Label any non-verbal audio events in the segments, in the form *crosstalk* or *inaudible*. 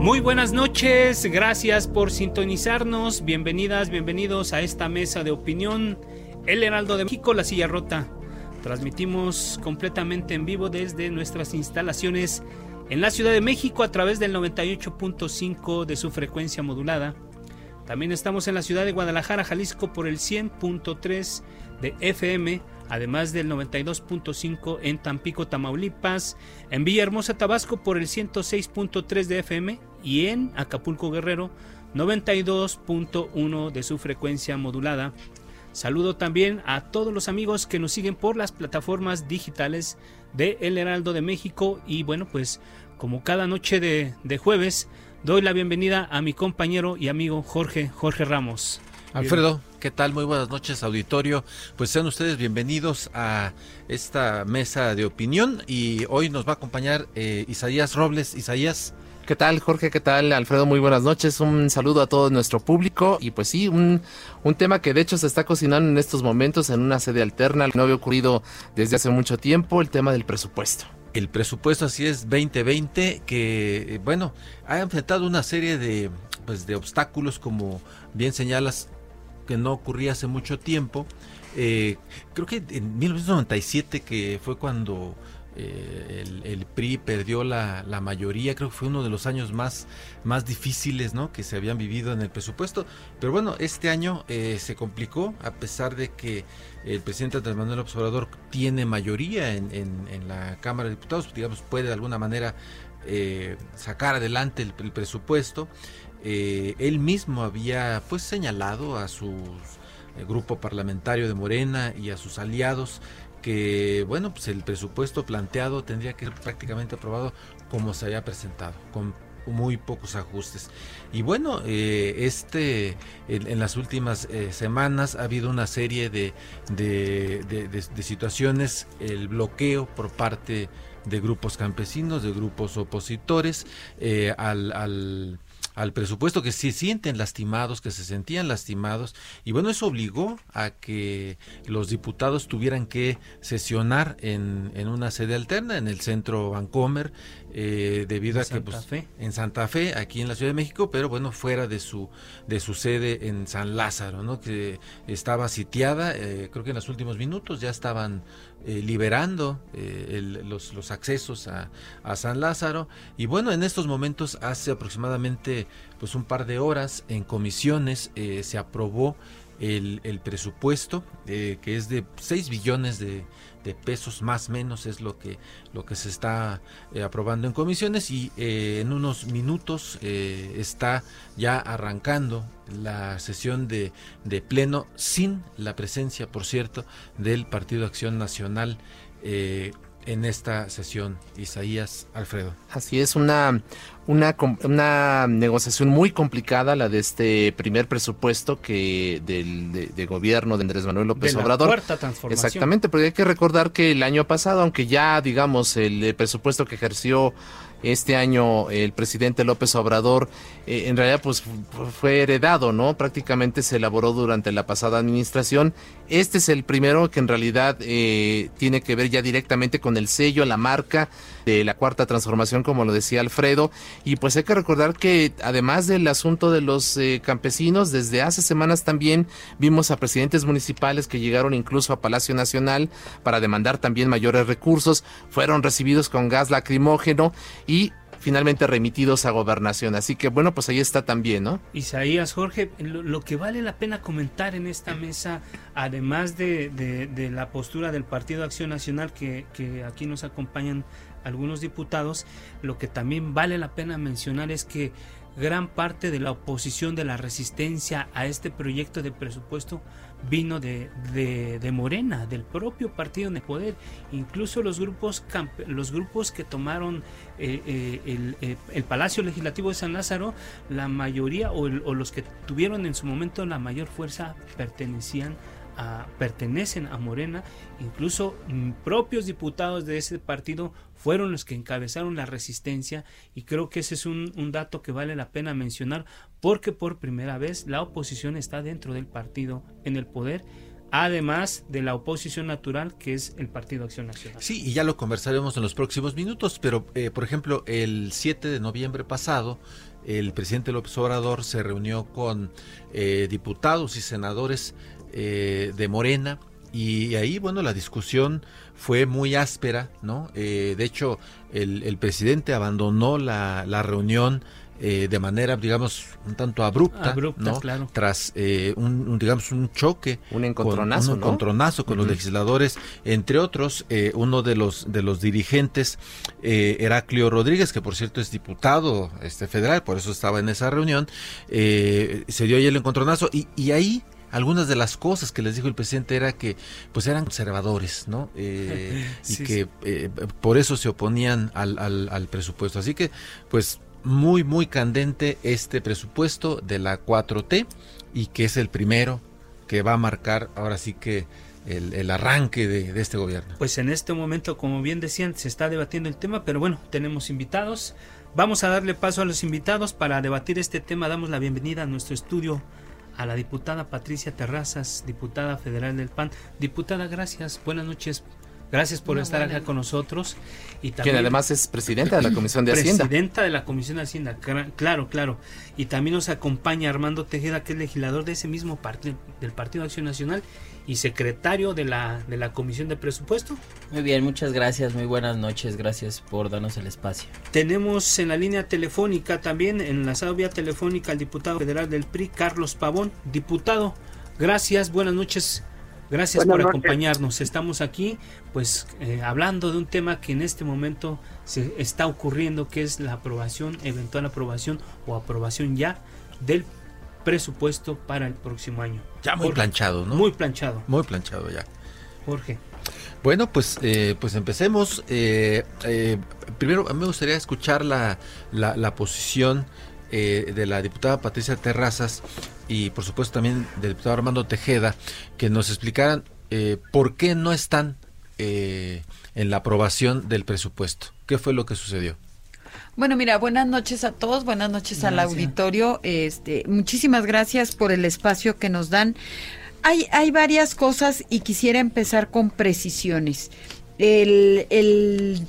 Muy buenas noches, gracias por sintonizarnos, bienvenidas, bienvenidos a esta mesa de opinión, El Heraldo de México, La Silla Rota. Transmitimos completamente en vivo desde nuestras instalaciones en la Ciudad de México a través del 98.5 de su frecuencia modulada. También estamos en la ciudad de Guadalajara, Jalisco por el 100.3 de FM además del 92.5 en Tampico, Tamaulipas, en Villahermosa, Tabasco por el 106.3 de FM y en Acapulco, Guerrero, 92.1 de su frecuencia modulada. Saludo también a todos los amigos que nos siguen por las plataformas digitales de El Heraldo de México y bueno pues como cada noche de, de jueves doy la bienvenida a mi compañero y amigo Jorge Jorge Ramos. Alfredo, ¿qué tal? Muy buenas noches, auditorio. Pues sean ustedes bienvenidos a esta mesa de opinión y hoy nos va a acompañar eh, Isaías Robles. Isaías. ¿Qué tal, Jorge? ¿Qué tal, Alfredo? Muy buenas noches. Un saludo a todo nuestro público. Y pues sí, un, un tema que de hecho se está cocinando en estos momentos en una sede alterna, no había ocurrido desde hace mucho tiempo, el tema del presupuesto. El presupuesto así es 2020 que, eh, bueno, ha enfrentado una serie de, pues, de obstáculos, como bien señalas, que no ocurría hace mucho tiempo. Eh, creo que en 1997, que fue cuando eh, el, PRI perdió la, mayoría, creo que fue uno de los años más, más difíciles ¿no? que se habían vivido en el presupuesto. Pero bueno, este año eh, se complicó, a pesar de que el presidente Andrés Manuel Observador tiene mayoría en, en, la Cámara de Diputados, digamos, puede de alguna manera sacar adelante el, el presupuesto. Eh, él mismo había pues señalado a su eh, grupo parlamentario de Morena y a sus aliados que bueno pues el presupuesto planteado tendría que ser prácticamente aprobado como se había presentado con muy pocos ajustes. Y bueno eh, este en, las últimas semanas ha habido una serie de, de, situaciones el bloqueo por parte de grupos campesinos de grupos opositores al al presupuesto, que se sienten lastimados, que se sentían lastimados, y bueno, eso obligó a que los diputados tuvieran que sesionar en, en una sede alterna, en el centro Vancomer, eh, debido a que pues, en Santa Fe, aquí en la Ciudad de México, pero bueno, fuera de su, de su sede en San Lázaro, ¿no? que estaba sitiada, eh, creo que en los últimos minutos ya estaban eh, liberando los, los, accesos a, a, San Lázaro. Y bueno, en estos momentos, hace aproximadamente pues un par de horas, en comisiones se aprobó el, el presupuesto, que es de 6 billones de, pesos más menos es lo que lo que se está eh, aprobando en comisiones y eh, en unos minutos eh, está ya arrancando la sesión de, de, pleno sin la presencia por cierto del Partido Acción Nacional en esta sesión Isaías Alfredo así es una una, una negociación muy complicada, la de este primer presupuesto que del de, gobierno de Andrés Manuel López de Obrador. cuarta transformación. Exactamente, porque hay que recordar que el año pasado, aunque ya digamos el presupuesto que ejerció este año el presidente López Obrador eh, en realidad pues fue heredado, ¿no? Prácticamente se elaboró durante la pasada administración. Este es el primero que en realidad eh, tiene que ver ya directamente con el sello, la marca de la cuarta transformación, como lo decía Alfredo. Y pues hay que recordar que además del asunto de los eh, campesinos, desde hace semanas también vimos a presidentes municipales que llegaron incluso a Palacio Nacional para demandar también mayores recursos, fueron recibidos con gas lacrimógeno y finalmente remitidos a gobernación. Así que bueno, pues ahí está también, ¿no? Isaías, Jorge, lo, que vale la pena comentar en esta mesa, además de, la postura del Partido Acción Nacional, que, que aquí nos acompañan algunos diputados, lo que también vale la pena mencionar es que gran parte de la oposición de la resistencia a este proyecto de presupuesto vino de, de, Morena, del propio partido en el poder. Incluso los grupos, los grupos que tomaron eh, eh, el, eh, el, Palacio Legislativo de San Lázaro, la mayoría o, o los que tuvieron en su momento la mayor fuerza pertenecían pertenecen a Morena, incluso mm, propios diputados de ese partido fueron los que encabezaron la resistencia y creo que ese es un, dato que vale la pena mencionar porque por primera vez la oposición está dentro del partido en el poder además de la oposición natural que es el Partido Acción Nacional. Sí, y ya lo conversaremos en los próximos minutos, pero eh, por ejemplo, el 7 de noviembre pasado, el presidente López Obrador se reunió con eh, diputados y senadores eh, de Morena. Y ahí, bueno, la discusión fue muy áspera, ¿no? Eh, de hecho, el, presidente abandonó la, reunión eh, de manera, digamos, un tanto abrupta, ¿no? Claro. Tras un, digamos, un choque, un encontronazo, con, un encontronazo con los legisladores, entre otros, uno de los de los dirigentes, Heraclio Rodríguez, que por cierto es diputado este federal, por eso estaba en esa reunión, se dio ahí el encontronazo y, y ahí algunas de las cosas que les dijo el presidente era que pues eran conservadores, ¿no? Eh, *laughs* y que eh, por eso se oponían al, al, presupuesto. Así que pues muy, muy candente este presupuesto de la 4T y que es el primero que va a marcar ahora sí que el, el, arranque de, de, este gobierno. Pues en este momento, como bien decían, se está debatiendo el tema, pero bueno, tenemos invitados. Vamos a darle paso a los invitados para debatir este tema. Damos la bienvenida a nuestro estudio a la diputada Patricia Terrazas, diputada federal del PAN. Diputada, gracias, buenas noches. Gracias por estar acá con nosotros. Y también, Quien además es presidenta de la Comisión de Hacienda. Presidenta de la Comisión de Hacienda, claro, claro. Y también nos acompaña Armando Tejeda, que es legislador de ese mismo partido, del Partido de Acción Nacional y secretario de la, de la Comisión de Presupuesto. Muy bien, muchas gracias, muy buenas noches, gracias por darnos el espacio. Tenemos en la línea telefónica también, en la vía telefónica, al diputado federal del PRI, Carlos Pavón. Diputado, gracias, buenas noches. Gracias por acompañarnos. Estamos aquí, pues, eh, hablando de un tema que en este momento se está ocurriendo, que es la aprobación, eventual aprobación o aprobación ya del presupuesto para el próximo año. Ya muy planchado, ¿no? Muy planchado. Muy planchado ya. Jorge. Bueno, pues, eh, pues empecemos. Eh, eh, primero, a mí me gustaría escuchar la, la, posición de la diputada Patricia Terrazas y, por supuesto, también del diputado Armando Tejeda, que nos explicaran por qué no están en la aprobación del presupuesto. ¿Qué fue lo que sucedió? Bueno, mira, buenas noches a todos, buenas noches al auditorio. Este, muchísimas gracias por el espacio que nos dan. Hay, hay varias cosas y quisiera empezar con precisiones. El, el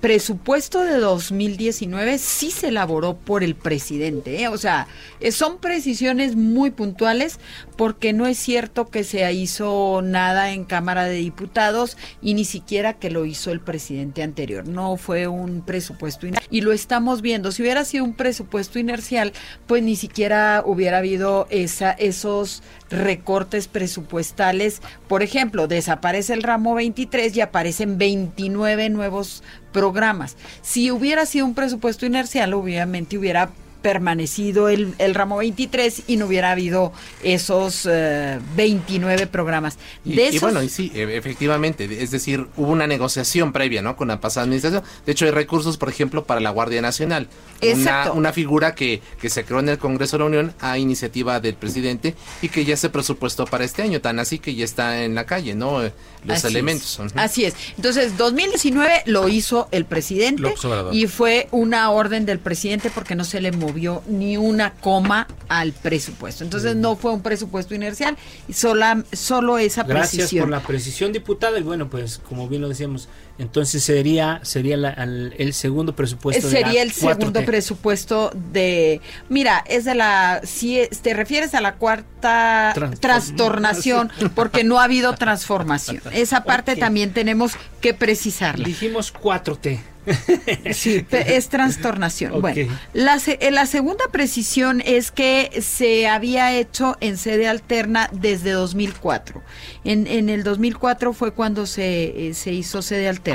presupuesto de 2019 sí se elaboró por el presidente, ¿eh? o sea, eh, son precisiones muy puntuales porque no es cierto que se hizo nada en Cámara de Diputados y ni siquiera que lo hizo el presidente anterior, no fue un presupuesto y lo estamos viendo, si hubiera sido un presupuesto inercial, pues ni siquiera hubiera habido esa, esos recortes presupuestales, por ejemplo, desaparece el ramo 23 y aparecen 29 nuevos programas. Si hubiera sido un presupuesto inercial, obviamente hubiera permanecido el, el, ramo 23 y no hubiera habido esos 29 eh, programas. De y, bueno, y sí, e, efectivamente, es decir, hubo una negociación previa, ¿no? Con la pasada administración. De hecho, hay recursos, por ejemplo, para la Guardia Nacional. Una, una, figura que, que se creó en el Congreso de la Unión a iniciativa del presidente y que ya se presupuestó para este año, tan así que ya está en la calle, ¿no? Los elementos. Así es. Entonces, 2019 lo hizo el presidente y fue una orden del presidente porque no se le movió movió ni una coma al presupuesto. Entonces no fue un presupuesto inercial, sola, solo esa Gracias precisión. por la precisión, diputada. Y bueno, pues como bien lo decíamos, entonces sería sería la- al- el segundo presupuesto. de la Sería el 4T. segundo presupuesto de... Mira, es de la... Si es- te refieres a la cuarta Transform- trastornación, porque no ha habido *laughs* transformación. Esa parte también tenemos que precisarla. Dijimos 4T. *laughs* Sí, es trastornación. Bueno, la, eh, la segunda precisión es que se había hecho en sede alterna desde 2004. En, en el 2004 fue cuando se, eh, se hizo sede alterna.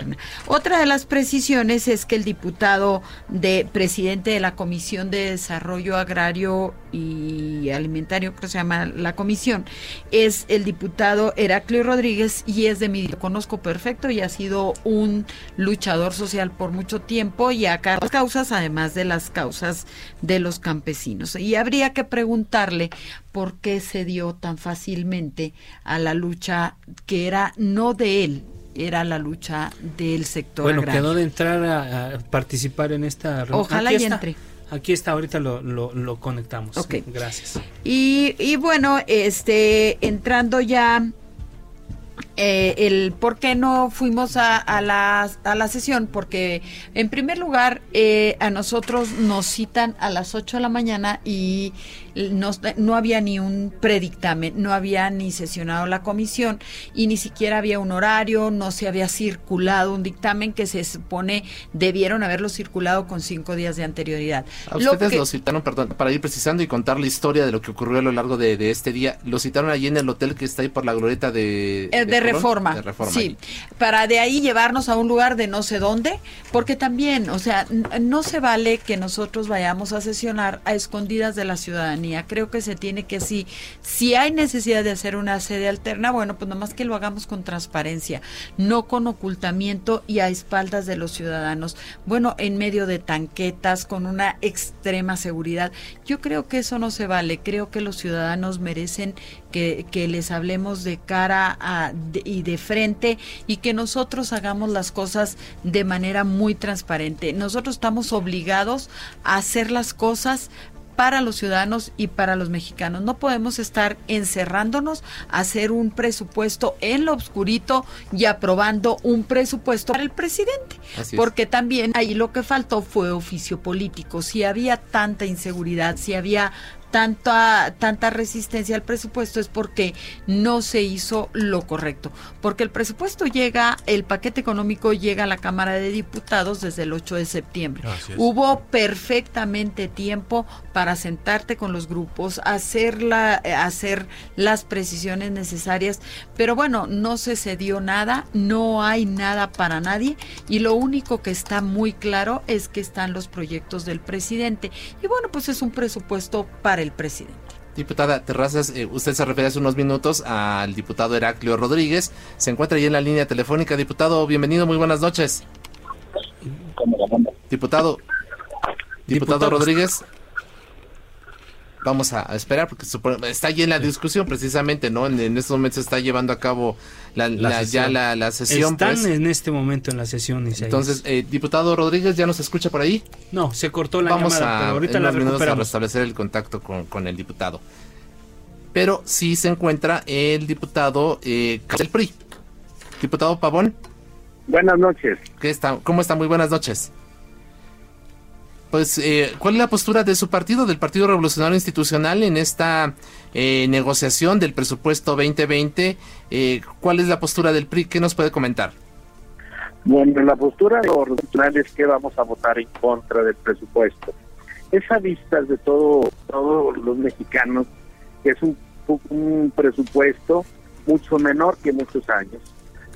Otra de las precisiones es que el diputado de presidente de la Comisión de Desarrollo Agrario y Alimentario, creo que se llama la comisión, es el diputado Heraclio Rodríguez y es de mi lo conozco perfecto y ha sido un luchador social por mucho tiempo y a las causas, además de las causas de los campesinos. Y habría que preguntarle por qué se dio tan fácilmente a la lucha que era no de él, era la lucha del sector Bueno, agrario. quedó de entrar a, a participar en esta reunión. Ojalá Aquí y está. entre. Aquí está, ahorita lo, lo, lo conectamos. Ok. Gracias. Y, y bueno, este, entrando ya eh, el por qué no fuimos a, a la, a la sesión, porque en primer lugar eh, a nosotros nos citan a las 8 de la mañana y nos- no había ni un predictamen, no había ni sesionado la comisión y ni siquiera había un horario, no se había circulado un dictamen que se supone debieron haberlo circulado con cinco días de anterioridad. A Lo ustedes que- lo citaron, perdón, para ir precisando y contar la historia de lo que ocurrió a lo largo de, de este día. Lo citaron allí en el hotel que está ahí por la glorieta de... Eh, de? Reforma. De reforma. Sí, para de ahí llevarnos a un lugar de no sé dónde, porque también, o sea, no se vale que nosotros vayamos a sesionar a escondidas de la ciudadanía. Creo que se tiene que sí, si hay necesidad de hacer una sede alterna, bueno, pues nomás que lo hagamos con transparencia, no con ocultamiento y a espaldas de los ciudadanos. Bueno, en medio de tanquetas, con una extrema seguridad. Yo creo que eso no se vale. Creo que los ciudadanos merecen que, que les hablemos de cara a, de- y de frente y que nosotros hagamos las cosas de manera muy transparente. Nosotros estamos obligados a hacer las cosas para los ciudadanos y para los mexicanos. No podemos estar encerrándonos a hacer un presupuesto en lo obscurito y aprobando un presupuesto para el presidente. Porque también ahí lo que faltó fue oficio político. Si había tanta inseguridad, si había tanta tanta resistencia al presupuesto es porque no se hizo lo correcto, porque el presupuesto llega, el paquete económico llega a la Cámara de Diputados desde el 8 de septiembre. Hubo perfectamente tiempo para sentarte con los grupos, hacer la eh, hacer las precisiones necesarias, pero bueno, no se cedió nada, no hay nada para nadie y lo único que está muy claro es que están los proyectos del presidente. Y bueno, pues es un presupuesto para el presidente. Diputada Terrazas, eh, usted se refiere hace unos minutos al diputado Heraclio Rodríguez. Se encuentra ahí en la línea telefónica. Diputado, bienvenido, muy buenas noches. Diputado. Diputado Diputado. Rodríguez. Vamos a, esperar porque está allí en la discusión precisamente, ¿no? En, en estos momentos se está llevando a cabo la, La la- ya sesión. la, la sesión. Están pues. en este momento en la sesión. Isaías. Entonces, eh, diputado Rodríguez, ¿ya nos escucha por ahí? no, se cortó la Vamos llamada, a, pero ahorita en la unos minutos a restablecer el contacto con, con el diputado. Pero sí se encuentra el diputado eh, del PRI. Diputado Pavón, Buenas noches. ¿qué está? ¿cómo está? Muy buenas noches. Pues, eh, ¿cuál es la postura de su partido, del Partido Revolucionario Institucional, en esta eh, negociación del presupuesto 2020? Eh, ¿Cuál es la postura del PRI? ¿Qué nos puede comentar? Bueno, la postura de los es que vamos a votar en contra del presupuesto. Es a vistas de todo, todos los mexicanos que es un, un presupuesto mucho menor que muchos años,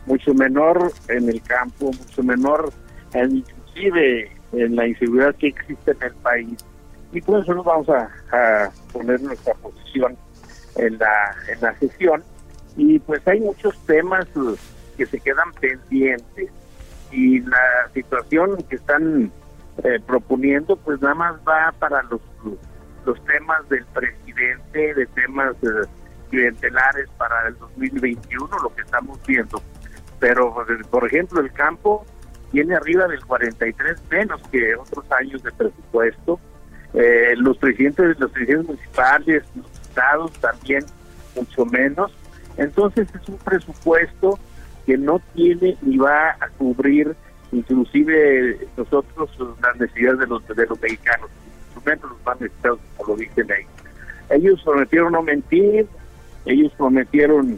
mucho menor en el campo, mucho menor en- inclusive en la inseguridad que existe en el país. Y por eso nos vamos a, a poner nuestra posición en la, en la sesión. Y pues hay muchos temas eh, que se quedan pendientes y la situación que están eh, proponiendo pues nada más va para los los temas del presidente, de temas eh, clientelares para el 2021, lo que estamos viendo. Pero, por ejemplo, el campo tiene arriba del 43 menos que otros años de presupuesto. Eh, los presidentes, los presidentes municipales, los estados también, mucho menos. Entonces es un presupuesto que no tiene ni va a cubrir inclusive nosotros las necesidades de los de los mexicanos, menos los más necesitados, como lo dicen ahí. Ellos prometieron no mentir, ellos prometieron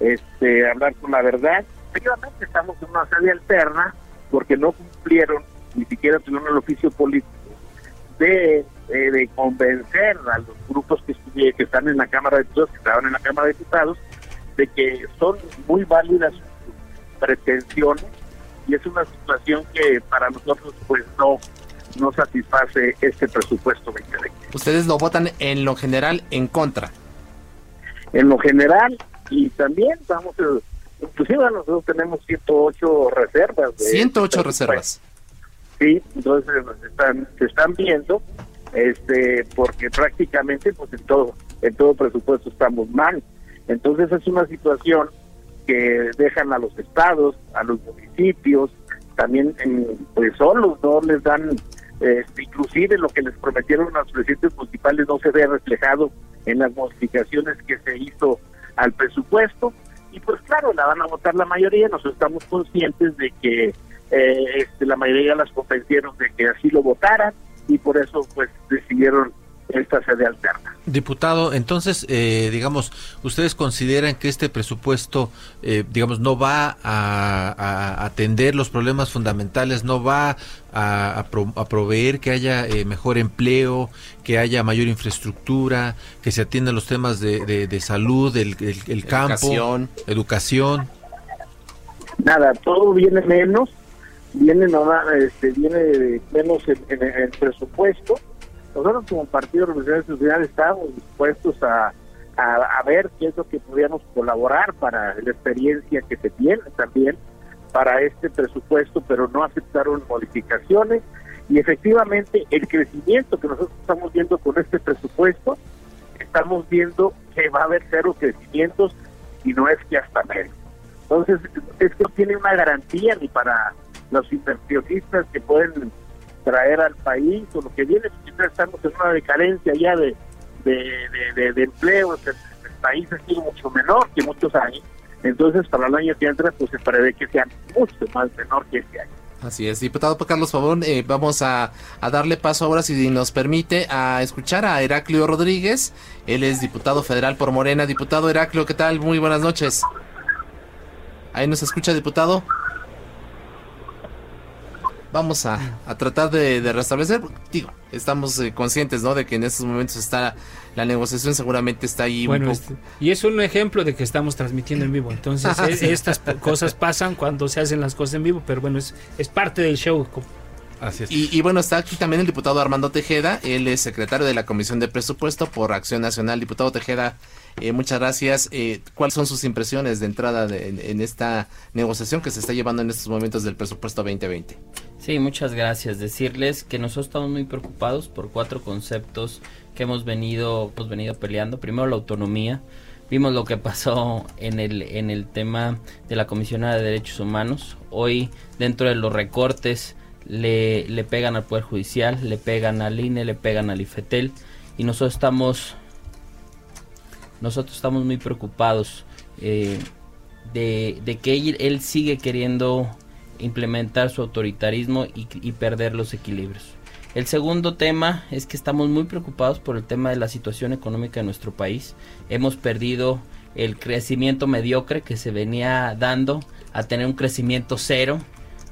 este hablar con la verdad. Efectivamente estamos en una sede alterna porque no cumplieron, ni siquiera tuvieron el oficio político de, eh, de convencer a los grupos que, que están en la Cámara de Diputados, que estaban en la Cámara de Diputados, de que son muy válidas sus pretensiones y es una situación que para nosotros pues no no satisface este presupuesto 2020. Ustedes lo votan en lo general en contra. En lo general y también vamos inclusive nosotros tenemos 108 reservas. De 108 reservas. Sí, entonces están, se están viendo este porque prácticamente pues en todo en todo presupuesto estamos mal. Entonces es una situación que dejan a los estados, a los municipios, también pues solos, no les dan, este, inclusive lo que les prometieron a los presidentes municipales no se ve reflejado en las modificaciones que se hizo al presupuesto y pues claro, la van a votar la mayoría, nosotros estamos conscientes de que eh, este, la mayoría las convencieron de que así lo votaran y por eso pues decidieron esta sede alterna. Diputado, entonces, eh, digamos, ¿ustedes consideran que este presupuesto, eh, digamos, no va a, atender los problemas fundamentales, no va a, proveer que haya eh, mejor empleo, que haya mayor infraestructura, que se atiendan los temas de, salud, el, el, campo, educación. educación? Nada, todo viene menos, viene, este, viene menos en el presupuesto nosotros como Partido Revolucionario Social estamos dispuestos a, a, ver qué es lo que podríamos colaborar para la experiencia que se tiene también para este presupuesto, pero no aceptaron modificaciones y efectivamente el crecimiento que nosotros estamos viendo con este presupuesto, estamos viendo que va a haber cero crecimientos y no es que hasta menos. Entonces, es que no tiene una garantía ni para los inversionistas que pueden traer al país o lo que viene, porque estamos en una decadencia ya de, de, de, empleo, el, país ha sido mucho menor que muchos años, entonces para el año que entra pues se prevé que sea mucho más menor que este año. Así es, diputado Carlos Favón, eh, vamos a, a, darle paso ahora, si nos permite, a escuchar a Heraclio Rodríguez. Él es diputado federal por Morena. Diputado Heraclio, ¿qué tal? Muy buenas noches. Ahí nos escucha, diputado vamos a, tratar de, restablecer. Digo, estamos eh, conscientes, ¿no? De que en estos momentos está la negociación, seguramente está ahí. Bueno, este, y es un ejemplo de que estamos transmitiendo en vivo. Entonces, *laughs* e, estas cosas pasan cuando se hacen las cosas en vivo, pero bueno, es, es parte del show. Así es. Y, bueno, está aquí también el diputado Armando Tejeda, él es secretario de la Comisión de Presupuesto por Acción Nacional. Diputado Tejeda, eh, muchas gracias. Eh, ¿Cuáles son sus impresiones de entrada en esta negociación que se está llevando en estos momentos del presupuesto 2020? Sí, muchas gracias. Decirles que nosotros estamos muy preocupados por cuatro conceptos que hemos venido, hemos venido peleando. Primero, la autonomía. Vimos lo que pasó en el, en el tema de la Comisión de Derechos Humanos. Hoy, dentro de los recortes, le, le pegan al Poder Judicial, le pegan al INE, le pegan al IFETEL. Y nosotros estamos, nosotros estamos muy preocupados eh, de, de, que él, él sigue queriendo implementar su autoritarismo y, perder los equilibrios. El segundo tema es que estamos muy preocupados por el tema de la situación económica de nuestro país. Hemos perdido el crecimiento mediocre que se venía dando a tener un crecimiento cero.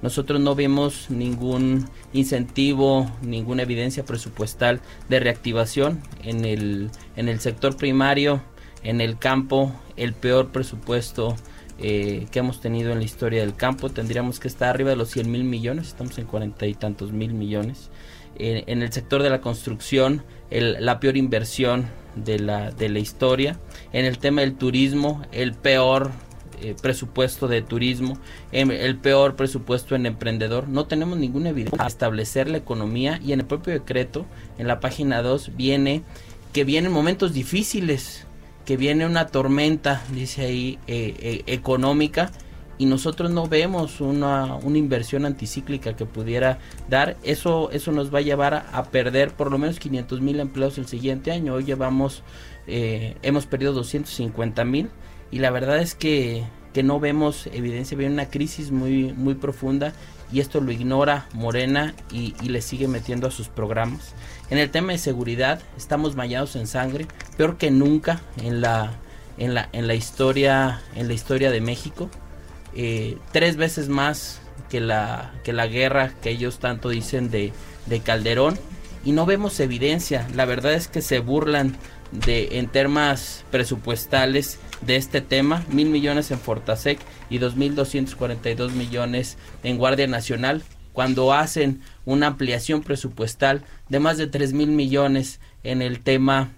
Nosotros no vemos ningún incentivo, ninguna evidencia presupuestal de reactivación en el, en el sector primario, en el campo, el peor presupuesto eh, que hemos tenido en la historia del campo. Tendríamos que estar arriba de los 100 mil millones, estamos en cuarenta y tantos mil millones. en el sector de la construcción, la peor inversión de la, de la historia. En el tema del turismo, el peor eh, presupuesto de turismo, em, el peor presupuesto en emprendedor. No tenemos ninguna evidencia para establecer la economía y en el propio decreto, en la página 2, viene que vienen momentos difíciles que viene una tormenta, dice ahí, eh, eh, económica y nosotros no vemos una, una, inversión anticíclica que pudiera dar, eso, eso nos va a llevar a, perder por lo menos 500 mil empleos el siguiente año. Hoy llevamos, eh, hemos perdido 250 mil y la verdad es que, que no vemos evidencia, viene una crisis muy, muy profunda y esto lo ignora Morena y, y, le sigue metiendo a sus programas. En el tema de seguridad estamos mallados en sangre, peor que nunca en la, en la, en la, historia, en la historia de México. Eh, tres veces más que la, que la guerra que ellos tanto dicen de, de Calderón y no vemos evidencia. La verdad es que se burlan de en temas presupuestales de este tema, mil millones en Fortasec y dos mil doscientos cuarenta y dos millones en Guardia Nacional, cuando hacen una ampliación presupuestal de más de tres mil millones en el tema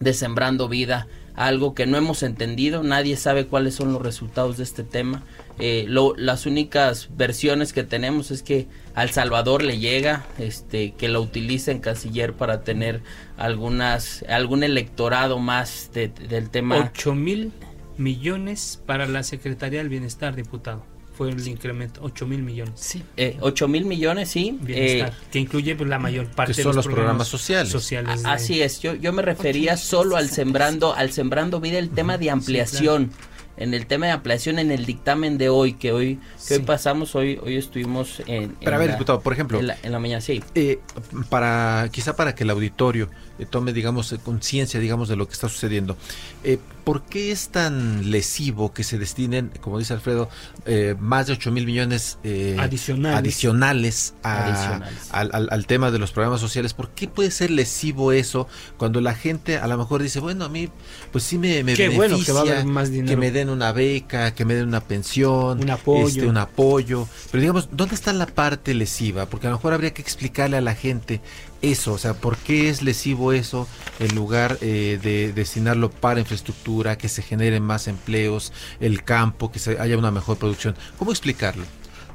de Sembrando Vida, algo que no hemos entendido, nadie sabe cuáles son los resultados de este tema. Eh, lo, las únicas versiones que tenemos es que al Salvador le llega, este, que lo utiliza en canciller para tener algunas, algún electorado más del tema. 8 mil millones para la Secretaría del Bienestar, diputado. Fue el incremento, 8 mil millones. Sí, eh, 8 mil millones, sí. Bienestar, eh, que incluye pues, la mayor parte de los, programas, sociales. sociales Así es, yo, yo me refería solo al sembrando, al sembrando vida, el tema de ampliación. Sí, claro en el tema de ampliación en el dictamen de hoy que hoy que hoy pasamos hoy hoy estuvimos en, Pero a ver diputado por ejemplo en la, mañana sí eh, para quizá para que el auditorio eh, tome digamos conciencia digamos de lo que está sucediendo eh, ¿por qué es tan lesivo que se destinen como dice Alfredo eh, más de 8 mil millones eh, adicionales, adicionales, a, adicionales. Al, al, al, tema de los programas sociales ¿por qué puede ser lesivo eso cuando la gente a lo mejor dice bueno a mí pues sí me, me qué beneficia bueno que, va a haber más dinero. que me den una beca que me den una pensión un apoyo este, un apoyo pero digamos ¿dónde está la parte lesiva? porque a lo mejor habría que explicarle a la gente eso, o sea, ¿por qué es lesivo eso en lugar eh, de destinarlo para infraestructura, que se generen más empleos, el campo, que se haya una mejor producción? ¿Cómo explicarlo?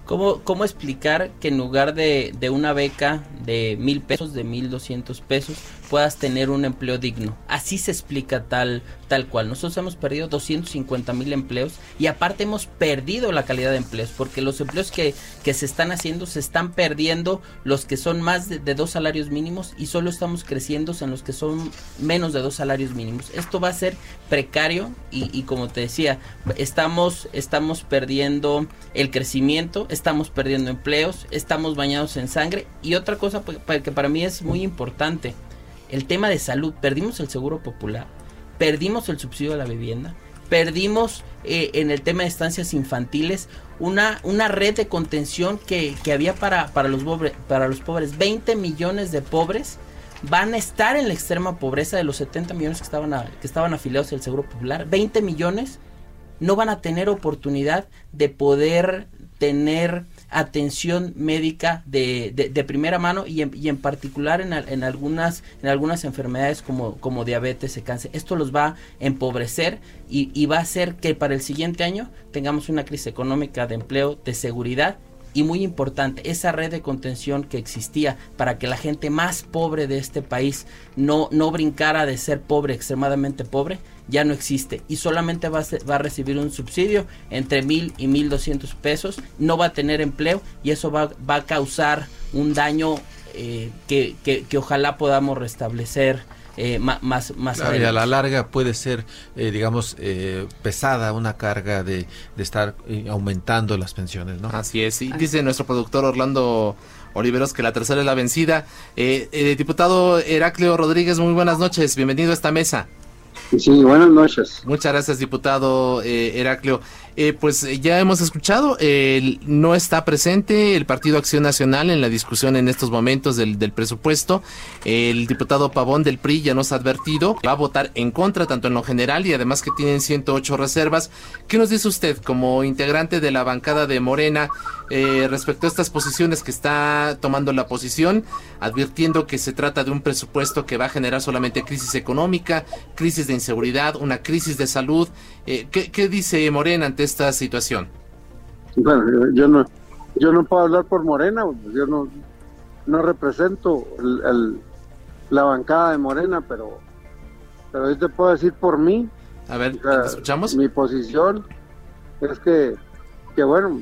¿Cómo, cómo explicar que en lugar de, de una beca de mil pesos, de mil doscientos pesos, puedas tener un empleo digno? Así se explica tal, tal cual. Nosotros hemos perdido 250 mil empleos y aparte hemos perdido la calidad de empleos porque los empleos que, que se están haciendo se están perdiendo los que son más de, dos salarios mínimos y solo estamos creciendo en los que son menos de dos salarios mínimos. Esto va a ser precario y, y como te decía, estamos, estamos perdiendo el crecimiento, estamos perdiendo empleos, estamos bañados en sangre y otra cosa que para mí es muy importante, el tema de salud, perdimos el seguro popular, perdimos el subsidio a la vivienda, perdimos eh, en el tema de estancias infantiles una, una red de contención que, que había para, para, los pobres, para los pobres, 20 millones de pobres van a estar en la extrema pobreza de los 70 millones que estaban, que estaban afiliados al Seguro Popular, 20 millones no van a tener oportunidad de poder tener atención médica de, de, primera mano y en, y en particular en, en, algunas en algunas enfermedades como, como diabetes cáncer. Esto los va a empobrecer y, y va a hacer que para el siguiente año tengamos una crisis económica de empleo, de seguridad y muy importante, esa red de contención que existía para que la gente más pobre de este país no, no brincara de ser pobre, extremadamente pobre, ya no existe. Y solamente va a, ser, va a recibir un subsidio entre mil y mil doscientos pesos, no va a tener empleo y eso va, va a causar un daño eh, que, que, que ojalá podamos restablecer eh, más, más claro, y a la larga puede ser, eh, digamos, eh, pesada una carga de, de estar eh, aumentando las pensiones, ¿no? Así es, y dice nuestro productor Orlando Oliveros que la tercera es la vencida. Eh, diputado Heraclio Rodríguez, muy buenas noches, bienvenido a esta mesa. Sí, buenas noches. Muchas gracias, diputado eh, Heraclio. Eh, pues ya hemos escuchado, eh, no está presente el Partido Acción Nacional en la discusión en estos momentos del, del, presupuesto. El diputado Pavón del PRI ya nos ha advertido va a votar en contra tanto en lo general y además que tienen 108 reservas. ¿Qué nos dice usted como integrante de la bancada de Morena eh, respecto a estas posiciones que está tomando la oposición, advirtiendo que se trata de un presupuesto que va a generar solamente crisis económica, crisis de inseguridad, una crisis de salud? Eh, ¿qué, ¿Qué dice Morena ante esta situación? Bueno, yo no, yo no puedo hablar por Morena, yo no, no represento el, el, la bancada de Morena, pero, pero yo te puedo decir por mí. A ver, o sea, ¿te escuchamos? Mi posición es que que bueno,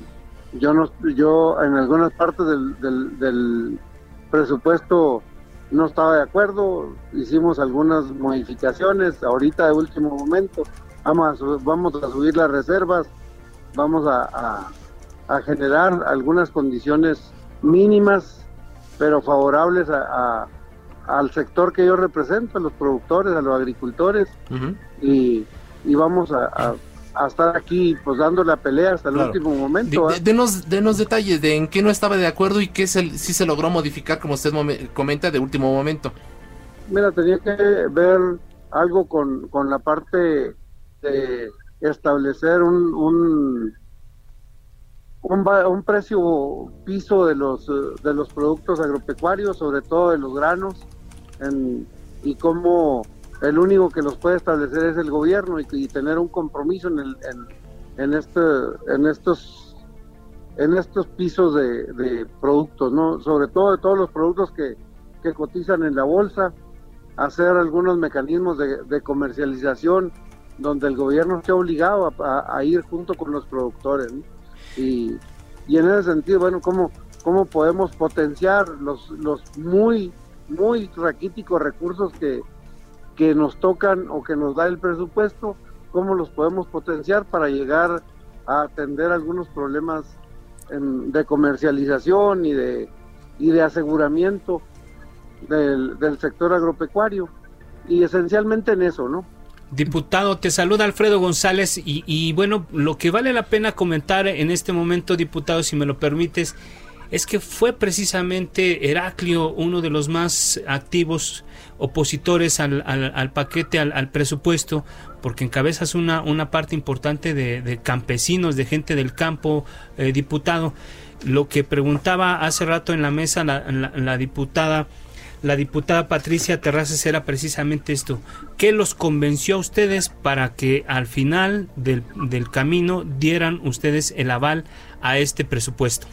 yo no, yo en algunas partes del, del, del presupuesto no estaba de acuerdo, hicimos algunas modificaciones, ahorita de último momento, vamos a, vamos a subir las reservas, vamos a, a, generar algunas condiciones mínimas, pero favorables a, al sector que yo represento, a los productores, a los agricultores, y, y, vamos a, a estar aquí pues dando la pelea hasta el último momento. De, ¿ah? denos, denos, detalles de en qué no estaba de acuerdo y qué si se logró modificar, como usted comenta, de último momento. Mira, tenía que ver algo con, con la parte de establecer un, un, un, precio piso de los, de los productos agropecuarios, sobre todo de los granos, y cómo el único que los puede establecer es el gobierno y, tener un compromiso en, el, en, este, en estos en estos pisos de, productos, no sobre todo de todos los productos que, que cotizan en la bolsa, hacer algunos mecanismos de, comercialización donde el gobierno esté obligado a, ir junto con los productores. Y, en ese sentido, bueno, ¿cómo, cómo podemos potenciar los, los muy, muy raquíticos recursos que, que nos tocan o que nos da el presupuesto, cómo los podemos potenciar para llegar a atender algunos problemas de comercialización y de, y de aseguramiento del sector agropecuario. Y esencialmente en eso, ¿no? Diputado, te saluda Alfredo González y, y, bueno, lo que vale la pena comentar en este momento, diputado, si me lo permites, es que fue precisamente Heraclio uno de los más activos opositores al, paquete, al, presupuesto, porque encabezas una, una parte importante de, campesinos, de gente del campo, eh, diputado. Lo que preguntaba hace rato en la mesa la, diputada, la diputada Patricia Terrazas era precisamente esto. ¿Qué los convenció a ustedes para que al final del, del camino dieran ustedes el aval a este presupuesto?